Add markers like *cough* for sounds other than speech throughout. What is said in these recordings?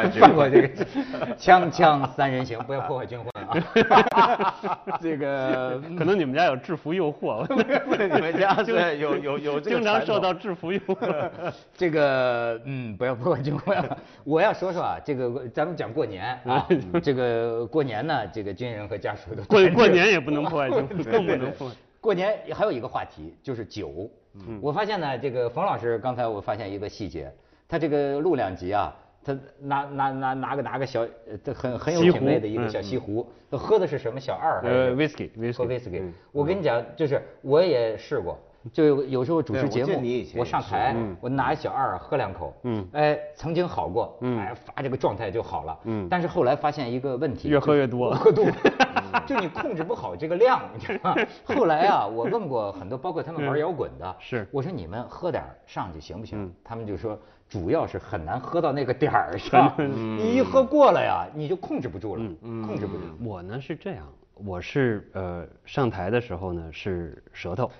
坏军放过这个枪枪三人行，不要破坏军婚啊！*laughs* 这个 *laughs* 可能你们家有制服诱惑，*laughs* 你们家是有有有这个经常受到制服诱惑。这个嗯，不要破坏军婚啊。我要说说啊，这个咱们讲过年啊，这个过年呢，这个军人和家属都过过年也不能破坏军婚，更不能破坏。过年还有一个话题就是酒。我发现呢，这个冯老师刚才我发现一个细节，他这个录两集啊，他拿拿拿拿个拿个小，呃这很很有品味的一个小嗯西湖，他喝的是什么小二还呃是，whisky 喝 whisky，whisky 嗯。我跟你讲，就是我也试过，就有有时候主持节目我上台，我拿一小二喝两口，嗯。哎，曾经好过，嗯。哎，发这个状态就好了，嗯。但是后来发现一个问题，越喝越多喝多，*laughs* 就你控制不好这个量，你知道吗？后来啊，我问过很多，包括他们玩摇滚的，是。我说你们喝点儿上去行不行嗯？他们就说主要是很难喝到那个点儿 *laughs* 上，你一喝过了呀，你就控制不住了，控制不住。我呢是这样，我是呃上台的时候呢是舌头，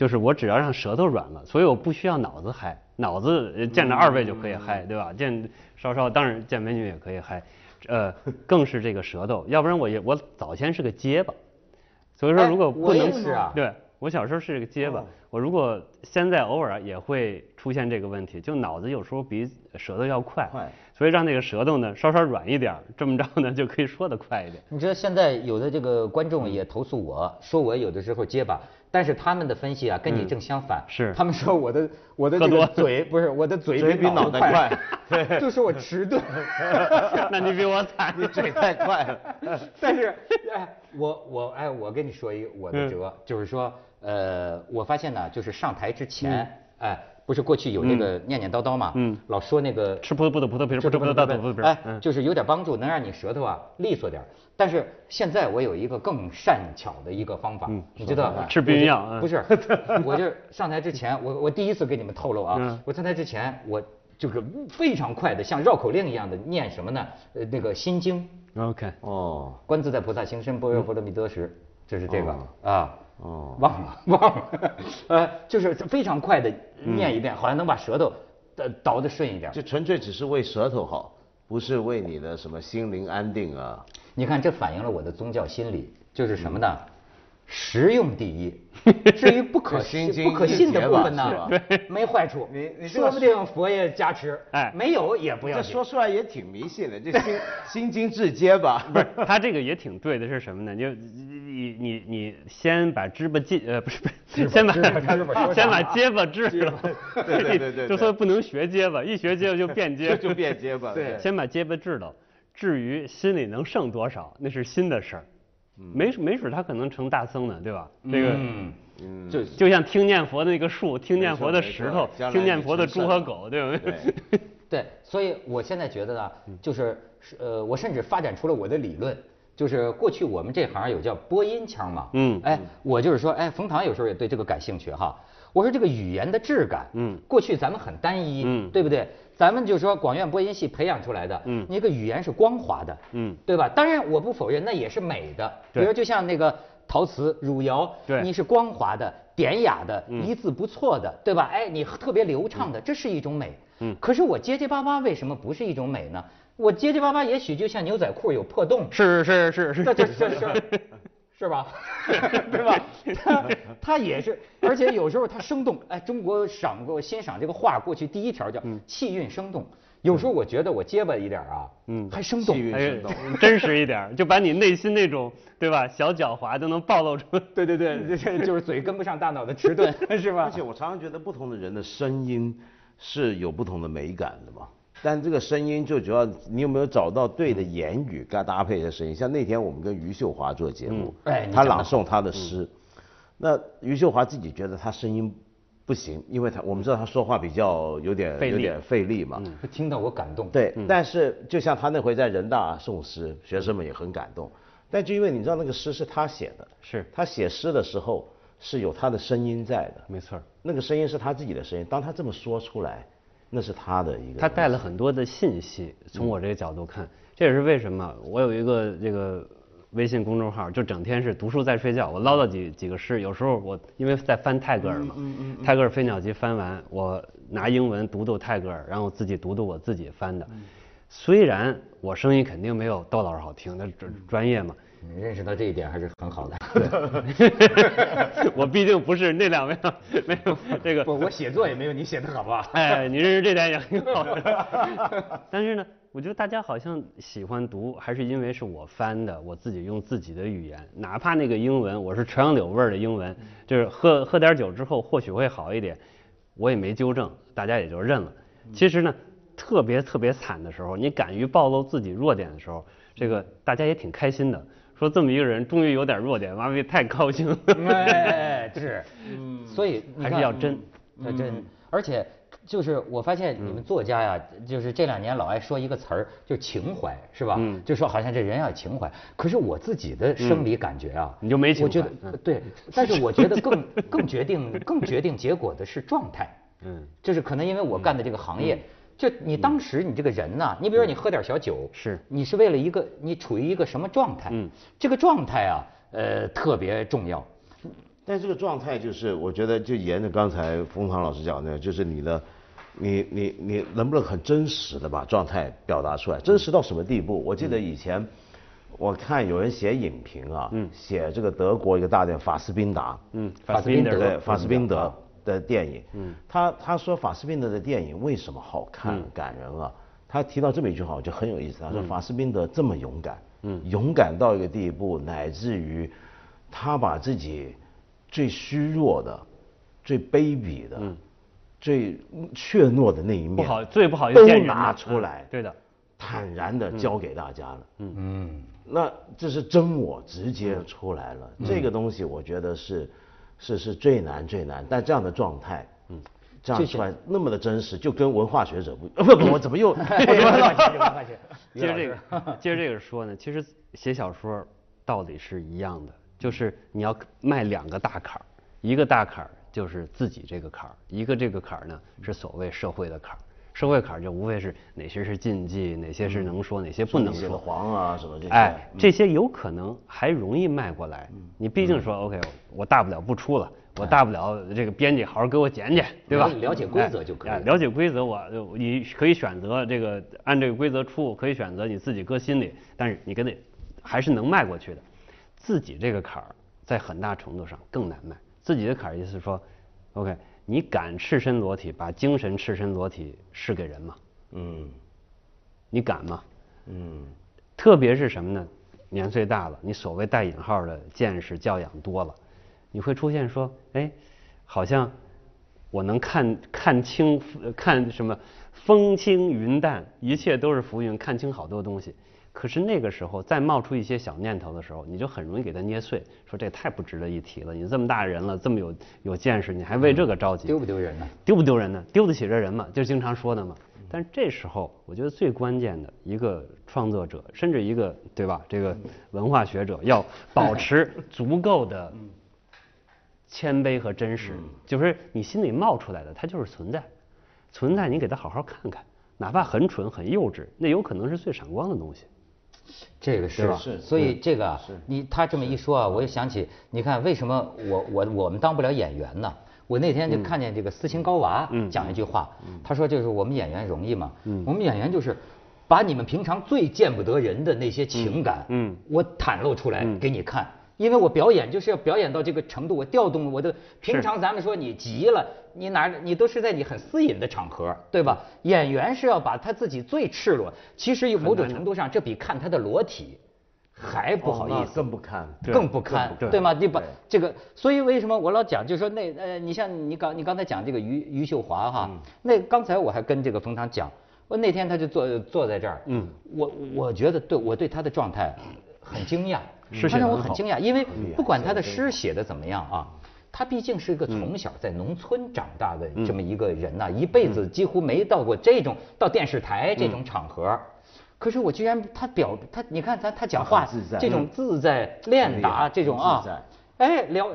就是我只要让舌头软了，所以我不需要脑子嗨，脑子呃见着二位就可以嗨，对吧？见稍稍当然见美女也可以嗨，呃更是这个舌头，要不然我也我早先是个结巴，所以说哎如果不能是啊对我小时候是个结哦巴，我如果现在偶尔也会出现这个问题，就脑子有时候比舌头要快，快所以让那个舌头呢稍稍软一点儿，这么着呢就可以说得快一点。你知道现在有的这个观众也投诉我说我有的时候结巴，但是他们的分析啊跟你正相反，是。他们说我的我的这个嘴不是我的嘴嘴比脑脑袋快，*laughs* 对，就说我迟钝。*laughs* 那你比我惨，*laughs* 你嘴太快了。但是，哎，我我哎，我跟你说一个我的辙，就是说，呃，我发现呢，就是上台之前，哎，不是过去有那个念念叨叨嘛，嗯老说那个吃葡萄不吐葡萄皮儿，吃不吃葡萄倒吐葡萄皮。哎，嗯就是有点帮助，能让你舌头啊利索点。但是现在我有一个更善巧的一个方法，你知道吧？吃避孕药嗯不是，*laughs* 我就是上台之前，我我第一次给你们透露啊嗯，我上台之前我就是非常快的，像绕口令一样的念什么呢？呃，那个心经。OK，哦观自在菩萨行深般若波罗蜜多时，就是这个哦啊。哦忘了 *laughs* 忘了，呃，就是非常快的念一遍，好像能把舌头呃倒得顺一点。就纯粹只是为舌头好，不是为你的什么心灵安定啊。你看，这反映了我的宗教心理，就是什么呢？实用第一，*laughs* 至于不可心信经不可信的部分呢 *laughs* 没坏处。你你说不定佛爷加持，哎。没有也不要。这说出来也挺迷信的，这心 *laughs* 心经至接吧？不是，他这个也挺对的，是什么呢？就你你你先把支巴进呃不是不是，先把先把结巴治了，对对对对对。就说不能学结巴，一学结巴就变结，就变结巴对先把结巴治了，至于心里能剩多少，那是心的事儿，没没准他可能成大僧呢，对吧？这个。嗯，嗯，就就像听念佛的那个树，听念佛的石头听念佛的猪和狗，对不对？*laughs* 对，所以我现在觉得呢，就是是呃，我甚至发展出了我的理论，就是过去我们这行有叫播音腔嘛，嗯哎，我就是说，哎，冯唐有时候也对这个感兴趣哈。我说这个语言的质感，嗯过去咱们很单一，嗯对不对？咱们就说广院播音系培养出来的，嗯。那个语言是光滑的，嗯。对吧？当然我不否认那也是美的，比如就像那个陶瓷、汝窑，对。你是光滑的、典雅的、嗯。一字不错的，对吧？哎，你特别流畅的，这是一种美。嗯。可是我结结巴巴为什么不是一种美呢？我结结巴巴也许就像牛仔裤有破洞，是是是是。这这这是 *laughs* 是吧？*laughs* 对吧？他他也是，而且有时候他生动。哎，中国赏过欣赏这个画，过去第一条叫气韵生动。有时候我觉得我结巴一点啊，嗯还生动气。韵哎生动。真实一点，就把你内心那种对吧小狡猾都能暴露出来。对对对，这这就是嘴跟不上大脑的迟钝，*laughs* 是吧而？且我常常觉得不同的人的声音是有不同的美感的嘛。但这个声音就主要你有没有找到对的言语跟它搭配的声音？像那天我们跟余秀华做节目，嗯哎他朗诵他的诗，那余秀华自己觉得他声音不行，因为他我们知道他说话比较有点费力有点费力嘛。听到我感动。对，但是就像他那回在人大诵诗，学生们也很感动。但就因为你知道那个诗是他写的，是他写诗的时候是有他的声音在的，没错儿，那个声音是他自己的声音。当他这么说出来，那是他的一个。他带了很多的信息。从我这个角度看，这也是为什么我有一个这个微信公众号，就整天是读书在睡觉，我唠叨几几个诗。有时候我因为在翻泰戈尔嘛，嗯嗯泰戈尔《飞鸟集》翻完，我拿英文读读泰戈尔，然后自己读读我自己翻的。虽然我声音肯定没有窦老师好听，那专专业嘛。你认识到这一点还是很好的。*laughs* 我毕竟不是那两位，没有这个。不，我写作也没有你写的好吧？哎，你认识这点也挺好的。但是呢，我觉得大家好像喜欢读，还是因为是我翻的，我自己用自己的语言，哪怕那个英文我是垂杨柳味儿的英文，就是喝喝点酒之后或许会好一点，我也没纠正，大家也就认了。其实呢，特别特别惨的时候，你敢于暴露自己弱点的时候，这个大家也挺开心的。说这么一个人终于有点弱点，妈咪太高兴了。*laughs* 哎，是，嗯，所以还是要真，要真。而且就是我发现你们作家呀，就是这两年老爱说一个词儿，就是情怀，是吧？嗯。就说好像这人要有情怀。可是我自己的生理感觉啊，你就没情怀。我觉得对，但是我觉得更更决定更决定结果的是状态。嗯。就是可能因为我干的这个行业。就你当时你这个人呐，你比如说你喝点小酒，是，你是为了一个你处于一个什么状态？嗯，这个状态啊，呃，特别重要。但这个状态就是，我觉得就沿着刚才冯唐老师讲的，就是你的，你你你能不能很真实的把状态表达出来？真实到什么地步？我记得以前我看有人写影评啊，嗯，写这个德国一个大电法斯宾达，嗯，法斯宾德对，法斯宾德。的电影，嗯，他他说法斯宾德的电影为什么好看感人啊？他提到这么一句话，我觉得很有意思。他说法斯宾德这么勇敢，嗯，勇敢到一个地步，乃至于他把自己最虚弱的、最卑鄙的、最怯懦的那一面，不好最不好意思都拿出来，对的，坦然的交给大家了。嗯嗯，那这是真我直接出来了。这个东西我觉得是。是是最难最难，但这样的状态，嗯，这样出来那么的真实，就跟文化学者不不不，我怎么又？*laughs* *laughs* 接着这个，*laughs* 接着这个说呢，其实写小说道理是一样的，就是你要迈两个大坎儿，一个大坎儿就是自己这个坎儿，一个这个坎儿呢是所谓社会的坎儿。社会坎儿就无非是哪些是禁忌，哪些是能说，哪些不能说。黄啊什么这些。哎，这些有可能还容易迈过来。你毕竟说 OK，我大不了不出了，我大不了这个编辑好好给我剪剪，对吧？了解规则就可以。了解规则，我你可以选择这个按这个规则出，可以选择你自己搁心里，但是你跟那还是能迈过去的。自己这个坎儿在很大程度上更难迈。自己的坎儿意思是说，OK。你敢赤身裸体把精神赤身裸体示给人吗？嗯，你敢吗？嗯，特别是什么呢？年岁大了，你所谓带引号的见识教养多了，你会出现说，哎，好像我能看看清看什么风轻云淡，一切都是浮云，看清好多东西。可是那个时候再冒出一些小念头的时候，你就很容易给它捏碎，说这太不值得一提了。你这么大人了，这么有有见识，你还为这个着急？丢不丢人呢？丢不丢人呢？丢得起这人吗？就经常说的嘛。但是这时候，我觉得最关键的一个创作者，甚至一个对吧？这个文化学者要保持 *laughs* 足够的谦卑和真实，就是你心里冒出来的，它就是存在，存在你给他好好看看，哪怕很蠢很幼稚，那有可能是最闪光的东西。这个是吧，所以这个你他这么一说啊，我又想起，你看为什么我我我们当不了演员呢？我那天就看见这个斯琴高娃讲一句话，他说就是我们演员容易吗？我们演员就是把你们平常最见不得人的那些情感，嗯。我袒露出来给你看。因为我表演就是要表演到这个程度，我调动我的平常咱们说你急了，你哪你都是在你很私隐的场合，对吧？演员是要把他自己最赤裸，其实有某种程度上，这比看他的裸体还不好意思，更不堪，更不堪，对吗？你把这个，所以为什么我老讲，就是说那呃，你像你刚你刚才讲这个余余秀华哈，那刚才我还跟这个冯唐讲，我那天他就坐坐在这儿，嗯，我我觉得对我对他的状态很惊讶。他让我很惊讶，因为不管他的诗写的怎么样啊，他毕竟是一个从小在农村长大的这么一个人呐，一辈子几乎没到过这种到电视台这种场合。可是我居然他表他，你看他他讲话这种自在练达这种啊，哎聊，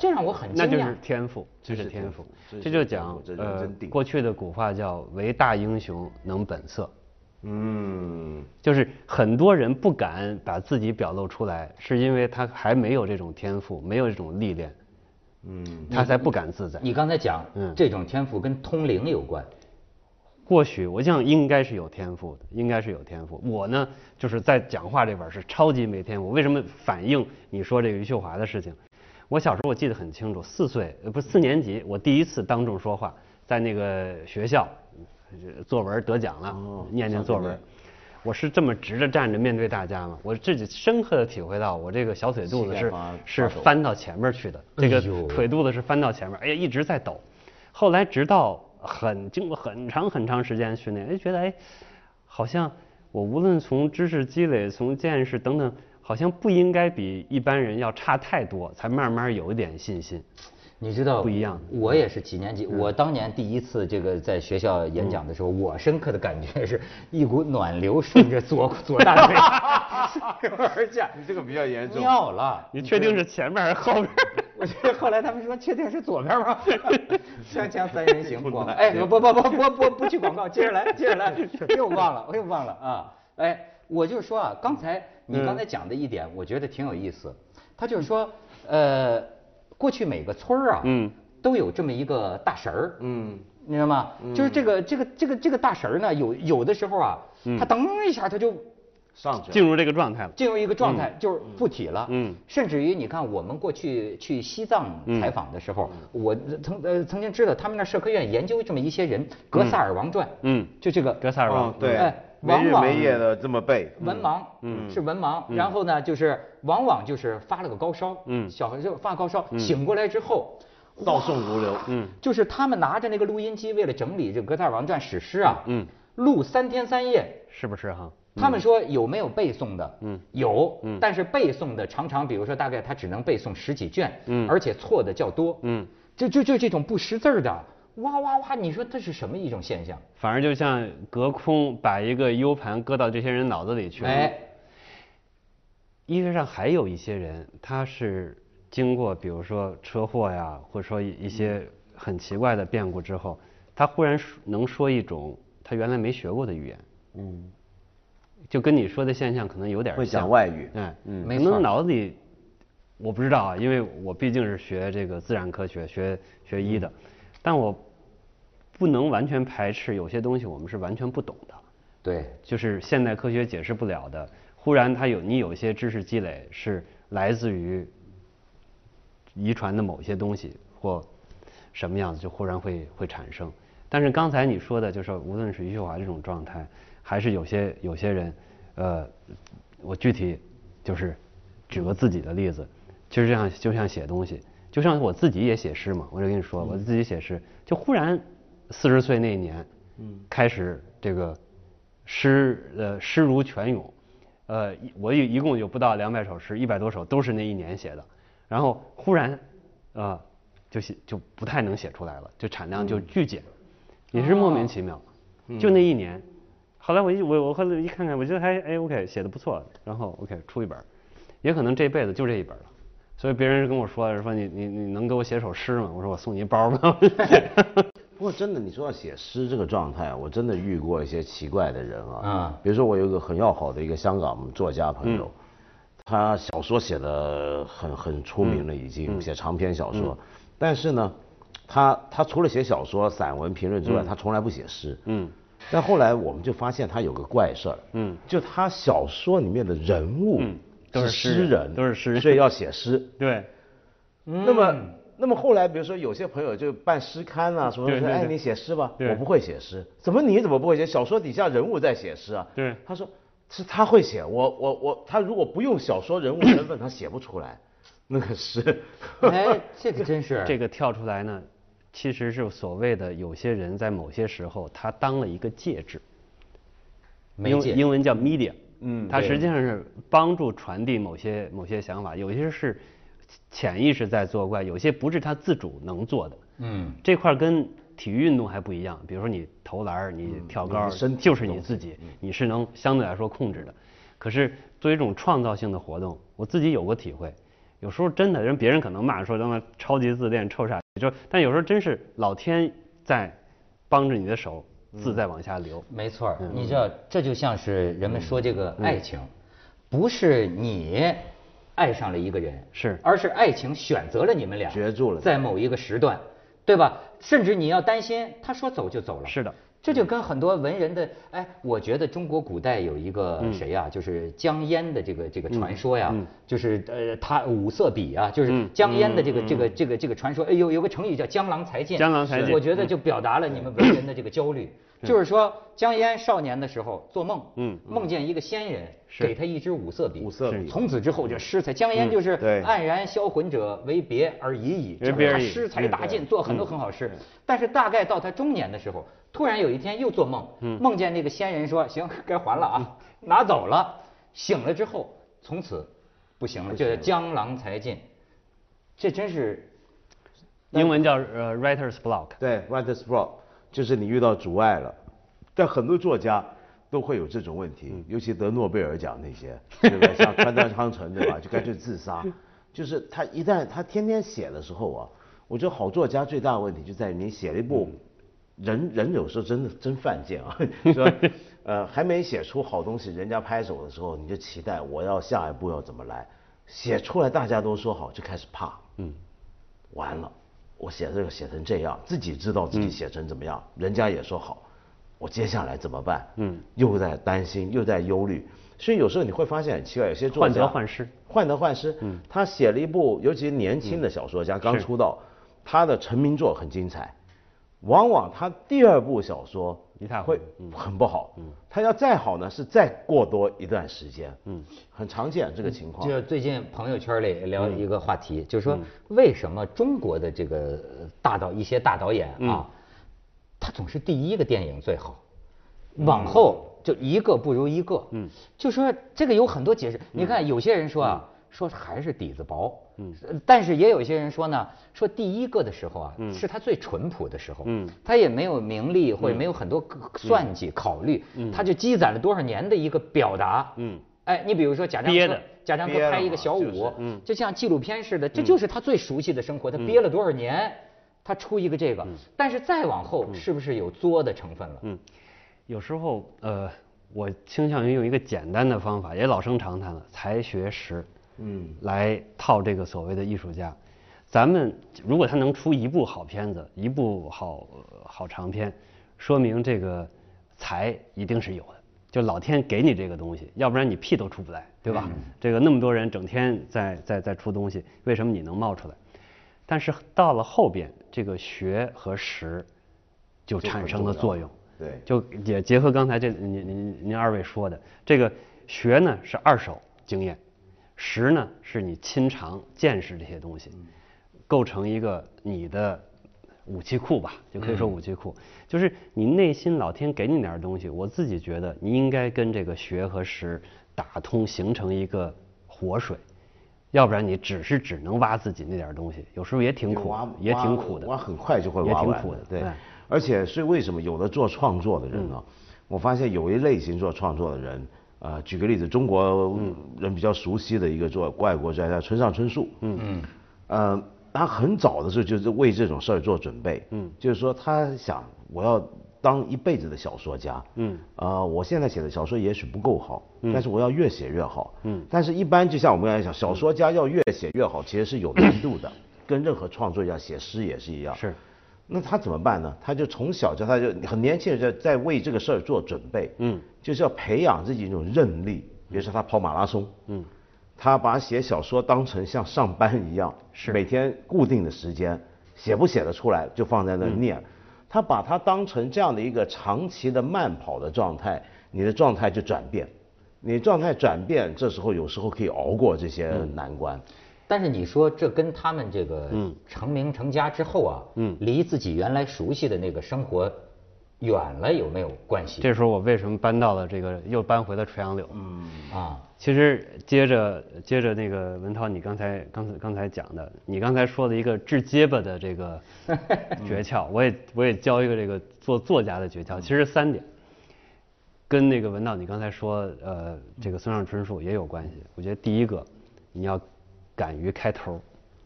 这让我很惊讶。那就是天赋，这是天赋，这就讲呃过去的古话叫唯大英雄能本色。嗯，就是很多人不敢把自己表露出来，是因为他还没有这种天赋，没有这种历练，嗯，他才不敢自在。你刚才讲，嗯，这种天赋跟通灵有关，或许我想应该是有天赋的，应该是有天赋。我呢，就是在讲话这边是超级没天赋。为什么反映你说这个余秀华的事情？我小时候我记得很清楚，四岁呃不是四年级，我第一次当众说话，在那个学校，作文得奖了，念念作文。我是这么直着站着面对大家嘛，我自己深刻的体会到，我这个小腿肚子是是翻到前面去的，这个腿肚子是翻到前面，哎呀一直在抖。后来直到很经过很长很长时间训练，哎觉得哎，好像我无论从知识积累、从见识等等，好像不应该比一般人要差太多，才慢慢有一点信心。你知道不一样。我也是几年级，我当年第一次这个在学校演讲的时候，我深刻的感觉是一股暖流顺着左 *laughs* 左大腿而 *laughs* 下。你这个比较严重。尿了。你确定是前面还是后面？*laughs* 我觉得后来他们说确定是左边吗？锵锵三人行广哎不不不不不不不去广告，接着来接着来，又忘了我又忘了啊！哎，我就说啊，刚才你刚才讲的一点，我觉得挺有意思。他就是说，呃。过去每个村儿啊，嗯，都有这么一个大神儿，嗯，你知道吗？就是这个这个这个这个大神儿呢，有有的时候啊，他噔一下他就上去进入这个状态了，进入一个状态就是附体了，嗯，甚至于你看我们过去去西藏采访的时候，我曾呃曾经知道他们那社科院研究这么一些人，格萨尔王传，嗯，就这个。格萨尔王，对，没日没夜的这么背，文盲，嗯，是文盲，然后呢，就是往往就是发了个高烧，嗯，小孩就发高烧，醒过来之后，倒送如流，嗯，就是他们拿着那个录音机，为了整理这《格萨尔王传》史诗啊，嗯，录三天三夜，是不是哈？他们说有没有背诵的？嗯，有，嗯，但是背诵的常常，比如说大概他只能背诵十几卷，嗯，而且错的较多，嗯，就就就这种不识字儿的。哇哇哇！你说这是什么一种现象？反而就像隔空把一个 U 盘搁到这些人脑子里去了。哎，医学上还有一些人，他是经过比如说车祸呀，或者说一些很奇怪的变故之后，他忽然能说一种他原来没学过的语言。嗯，就跟你说的现象可能有点像。会讲外语。哎，嗯，可能脑子里我不知道啊，因为我毕竟是学这个自然科学、学学医的。但我不能完全排斥有些东西我们是完全不懂的，对，就是现代科学解释不了的。忽然他有你有些知识积累是来自于遗传的某些东西或什么样子，就忽然会会产生。但是刚才你说的，就是无论是余秀华这种状态，还是有些有些人，呃，我具体就是举个自己的例子，就是这样就像写东西。就像我自己也写诗嘛，我就跟你说，我自己写诗，就忽然四十岁那一年，嗯，开始这个诗呃诗如泉涌，呃，我一一共有不到两百首诗，一百多首都是那一年写的，然后忽然啊就写就不太能写出来了，就产量就巨减，也是莫名其妙，就那一年，后来我一我我后来一看看，我觉得还哎 OK 写的不错，然后 OK 出一本，也可能这辈子就这一本了。所以别人跟我说说你你你能给我写首诗吗？我说我送你一包吧。*laughs* 不过真的，你说要写诗这个状态，我真的遇过一些奇怪的人啊。嗯。比如说我有一个很要好的一个香港作家朋友，他小说写的很很出名了，已经写长篇小说。但是呢，他他除了写小说、散文评论之外，他从来不写诗。嗯。但后来我们就发现他有个怪事儿。嗯。就他小说里面的人物。都是诗人，都是诗人，所以要写诗。*laughs* 对。那么，那么后来，比如说有些朋友就办诗刊啊，什么说，哎，你写诗吧。我不会写诗。怎么你怎么不会写？小说底下人物在写诗啊。对。他说，是他会写。我我我，他如果不用小说人物身份，他写不出来那个诗。哎，*laughs* 这个真是。*laughs* 这个跳出来呢，其实是所谓的有些人在某些时候，他当了一个介质。英英文叫 media。嗯，它实际上是帮助传递某些某些想法，有些是潜意识在作怪，有些不是他自主能做的。嗯，这块跟体育运动还不一样，比如说你投篮，你跳高，就是你自己，你是能相对来说控制的。可是作为一种创造性的活动，我自己有过体会，有时候真的人别人可能骂说他妈超级自恋臭傻，就但有时候真是老天在帮着你的手。字在往下流，没错你知道，这就像是人们说这个爱情，不是你爱上了一个人，是，而是爱情选择了你们俩，绝住了，在某一个时段，对吧？甚至你要担心他说走就走了，是的。这就跟很多文人的，哎，我觉得中国古代有一个谁呀，就是江淹的这个这个传说呀，就是呃他五色笔啊，就是江淹的这个这个这个这个传说，哎有有个成语叫江郎才尽，江郎才尽我觉得就表达了你们文人的这个焦虑。就是说，江淹少年的时候做梦，嗯，梦见一个仙人给他一支五色笔，五色笔。从此之后就诗才。江淹就是对。黯然销魂者为别而已矣，为别而已。他诗才大进，做很多很好诗。但是大概到他中年的时候，突然有一天又做梦，梦见那个仙人说：“行，该还了啊，拿走了。”醒了之后，从此不行了，就是江郎才尽。这真是英文叫呃 writer's block。对，writer's block 就是你遇到阻碍了，但很多作家都会有这种问题，尤其得诺贝尔奖那些，*laughs* 对吧？像川端康成，对吧？就干脆自杀。就是他一旦他天天写的时候啊，我觉得好作家最大的问题就在于你写了一部，人人有时候真的真犯贱啊，*laughs* 说呃还没写出好东西，人家拍手的时候，你就期待我要下一步要怎么来，写出来大家都说好，就开始怕，嗯，完了，我写这个写成这样，自己知道自己写成怎么样，人家也说好，我接下来怎么办？嗯，又在担心，又在忧虑，所以有时候你会发现很奇怪，有些作患得患失，患得患失。嗯，他写了一部，尤其年轻的小说家刚出道，他的成名作很精彩，往往他第二部小说一塌糊涂会很不好。嗯，他要再好呢，是再过多一段时间。嗯，很常见这个情况。就最近朋友圈里聊嗯一个话题，就是说为什么中国的这个呃大导一些大导演嗯啊，他总是第一个电影最好，往后就一个不如一个。嗯，就说这个有很多解释。你看有些人说啊，说还是底子薄。嗯，但是也有一些人说呢，说第一个的时候啊，是他最淳朴的时候。嗯，他也没有名利，或者没有很多算计考虑，嗯他就积攒了多少年的一个表达。嗯，哎，你比如说贾樟柯，贾樟柯拍一个小五，就像纪录片似的，这就是他最熟悉的生活。他憋了多少年，他出一个这个，但是再往后是不是有作的成分了？嗯，有时候呃，我倾向于用一个简单的方法，也老生常谈了，才学识，嗯，来套这个所谓的艺术家。咱们如果他能出一部好片子，一部好呃好长片，说明这个才一定是有的。就老天给你这个东西，要不然你屁都出不来，对吧？这个那么多人整天在在在出东西，为什么你能冒出来？但是到了后边，这个学和识就产生了作用。对就也结合刚才这您您您二位说的，这个学呢是二手经验，识呢是你亲尝见识这些东西，构成一个你的武器库吧，就可以说武器库。就是你内心老天给你点东西，我自己觉得你应该跟这个学和识打通，形成一个活水。要不然你只是只能挖自己那点东西，有时候也挺苦，也挺苦的。挖很快就会也挖完挺苦的对对，而且所以为什么有的做创作的人呢？我发现有一类型做创作的人，呃，举个例子，中国人比较熟悉的一个做外国作家村上春树，嗯嗯，呃，他很早的时候就是为这种事儿做准备，嗯，就是说他想我要当一辈子的小说家，嗯，呃，我现在写的小说也许不够好，但是我要越写越好，嗯，但是一般就像我们刚才讲，小说家要越写越好，其实是有难度的，跟任何创作一样，写诗也是一样，是。那他怎么办呢？他就从小就他就很年轻的在在为这个事儿做准备，嗯，就是要培养自己一种韧力。比如说他跑马拉松，嗯，他把写小说当成像上班一样，*laughs* 是每天固定的时间，写不写得出来就放在那儿念。他把它当成这样的一个长期的慢跑的状态，你的状态就转变，你状态转变，这时候有时候可以熬过这些难关。但是你说这跟他们这个成名成家之后啊，嗯，离自己原来熟悉的那个生活远了有没有关系？这时候我为什么搬到了这个，又搬回了垂杨柳？嗯，啊，其实接着接着那个文涛，你刚才刚才刚才讲的，你刚才说的一个治结巴的这个 *laughs* 诀窍，我也我也教一个这个做作家的诀窍，其实三点，跟那个文道你刚才说呃这个村上春树也有关系。我觉得第一个，你要敢于开头，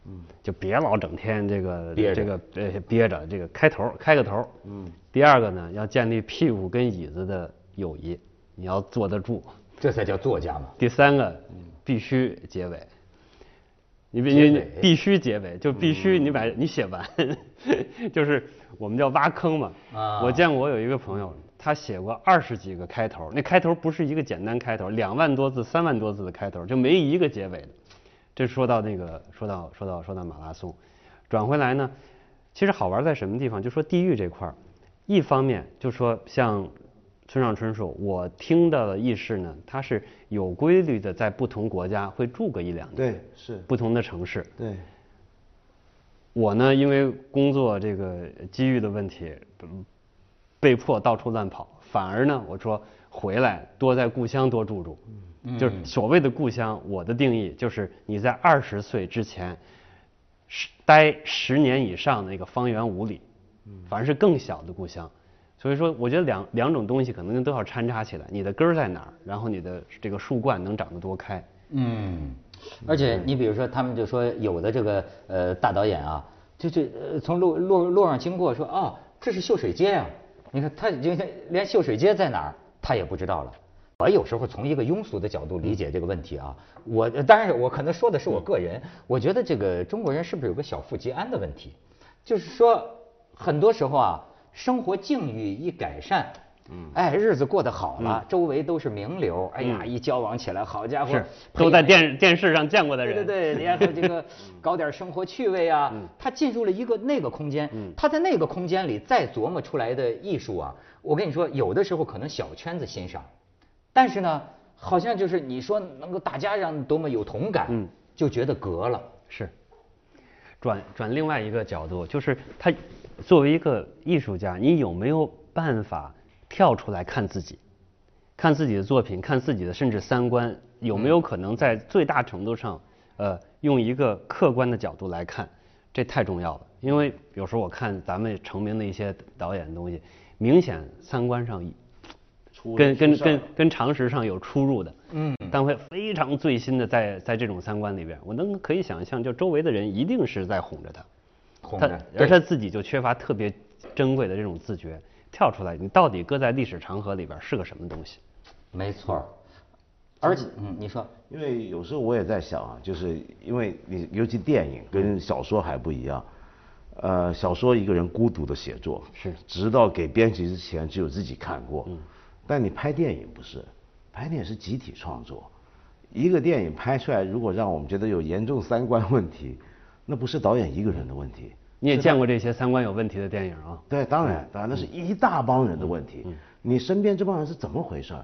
嗯，就别老整天这个这个呃憋着，这个开头开个头，嗯。第二个呢，要建立屁股跟椅子的友谊，你要坐得住。这才叫作家嘛。第三个，必须结尾。你必你必须结尾，就必须你把你写完，*laughs* 就是我们叫挖坑嘛。啊。我见过有一个朋友，他写过二十几个开头，那开头不是一个简单开头，两万多字、三万多字的开头，就没一个结尾的。这说到那个，说到说到说到马拉松，转回来呢，其实好玩在什么地方？就说地域这块儿，一方面就说像村上春树，我听到的意识呢，他是有规律的在不同国家会住个一两年，对，是不同的城市，对。我呢，因为工作这个机遇的问题，被迫到处乱跑，反而呢，我说回来多在故乡多住住。就是所谓的故乡，我的定义就是你在二十岁之前，十待十年以上的那个方圆五里，反而是更小的故乡。所以说，我觉得两两种东西可能都要掺插起来。你的根儿在哪儿，然后你的这个树冠能长得多开。嗯，而且你比如说，他们就说有的这个呃大导演啊，就就从路路路上经过说哦，这是秀水街呀。你看他已经连秀水街在哪儿他也不知道了。我有时候从一个庸俗的角度理解这个问题啊，我当然我可能说的是我个人，我觉得这个中国人是不是有个小富即安的问题？就是说很多时候啊，生活境遇一改善，嗯，哎，日子过得好了，周围都是名流，哎呀，一交往起来，好家伙，都在电电视上见过的人，对对对，你看这个搞点生活趣味啊，他进入了一个那个空间，他在那个空间里再琢磨出来的艺术啊，我跟你说，有的时候可能小圈子欣赏。但是呢，好像就是你说能够大家让多么有同感，嗯，就觉得隔了。是。转转另外一个角度，就是他作为一个艺术家，你有没有办法跳出来看自己，看自己的作品，看自己的甚至三观，有没有可能在最大程度上，呃，用一个客观的角度来看，这太重要了。因为有时候我看咱们成名的一些导演的东西，明显三观上。跟跟跟跟常识上有出入的，嗯，但会非常最新的在在这种三观里边，我能可以想象，就周围的人一定是在哄着他，哄着，而他自己就缺乏特别珍贵的这种自觉，跳出来，你到底搁在历史长河里边是个什么东西？没错，而且，嗯，你说，因为有时候我也在想啊，就是因为你尤其电影跟小说还不一样，呃，小说一个人孤独的写作，是，直到给编辑之前只有自己看过，嗯。但你拍电影不是，拍电影是集体创作，一个电影拍出来，如果让我们觉得有严重三观问题，那不是导演一个人的问题。你也见过这些三观有问题的电影啊？对，当然，当然那是一大帮人的问题。你身边这帮人是怎么回事？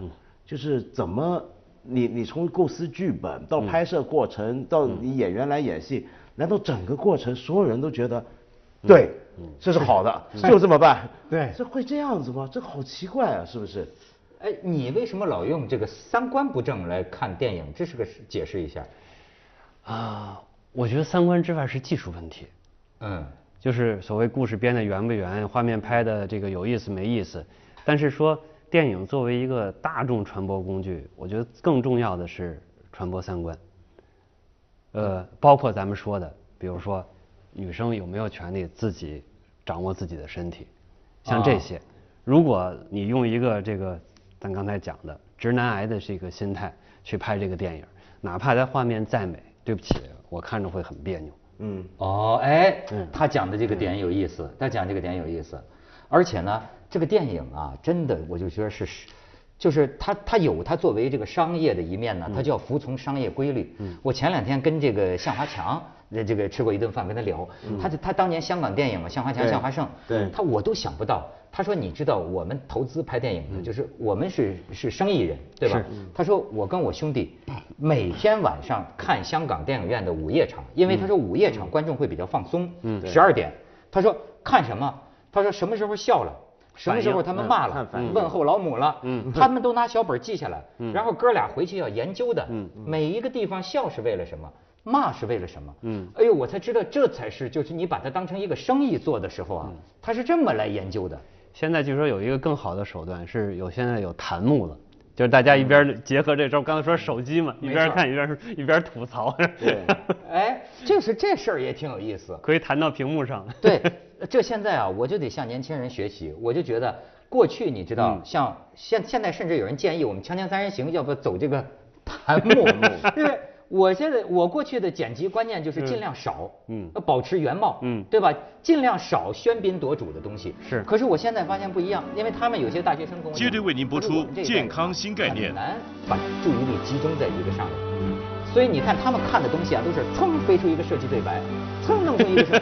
就是怎么你你从构思剧本到拍摄过程到你演员来演戏，难道整个过程所有人都觉得对，这是好的，就这么办？对，这会这样子吗？这好奇怪啊，是不是？哎，你为什么老用这个三观不正来看电影？这是个解释一下。啊，我觉得三观之外是技术问题。嗯，就是所谓故事编的圆不圆，画面拍的这个有意思没意思。但是说电影作为一个大众传播工具，我觉得更重要的是传播三观。呃，包括咱们说的，比如说女生有没有权利自己掌握自己的身体，像这些，如果你用一个这个。咱刚才讲的直男癌的这个心态去拍这个电影，哪怕它画面再美，对不起，我看着会很别扭。嗯，哦，哎，他讲的这个点有意思，他讲这个点有意思，而且呢，这个电影啊，真的我就觉得是，就是他他有他作为这个商业的一面呢，他就要服从商业规律。嗯，我前两天跟这个向华强这个吃过一顿饭，跟他聊，他他当年香港电影嘛，向华强、向华胜，对，他我都想不到。他说：“你知道我们投资拍电影的，就是我们是是生意人，对吧？”他说：“我跟我兄弟每天晚上看香港电影院的午夜场，因为他说午夜场观众会比较放松。十二点，他说看什么？他说什么时候笑了，什么时候他们骂了，问候老母了，他们都拿小本记下来，然后哥俩回去要研究的。每一个地方笑是为了什么？骂是为了什么？嗯，哎呦，我才知道这才是就是你把它当成一个生意做的时候啊，他是这么来研究的。”现在据说有一个更好的手段，是有现在有弹幕了，就是大家一边结合这招，刚才说手机嘛，一边看一边一边吐槽。对，*laughs* 哎，就是这事儿也挺有意思，可以弹到屏幕上。对，这现在啊，我就得向年轻人学习，我就觉得过去你知道，像现现在甚至有人建议我们《锵锵三人行》要不走这个 *laughs* 弹幕，因为。我现在我过去的剪辑观念就是尽量少，嗯，要保持原貌，嗯，对吧？尽量少喧宾夺主的东西。是。可是我现在发现不一样，因为他们有些大学生跟我接着为您播出健康新概念，很难把注意力集中在一个上面。嗯。所以你看他们看的东西啊，都是噌飞出一个设计对白，噌弄出一个。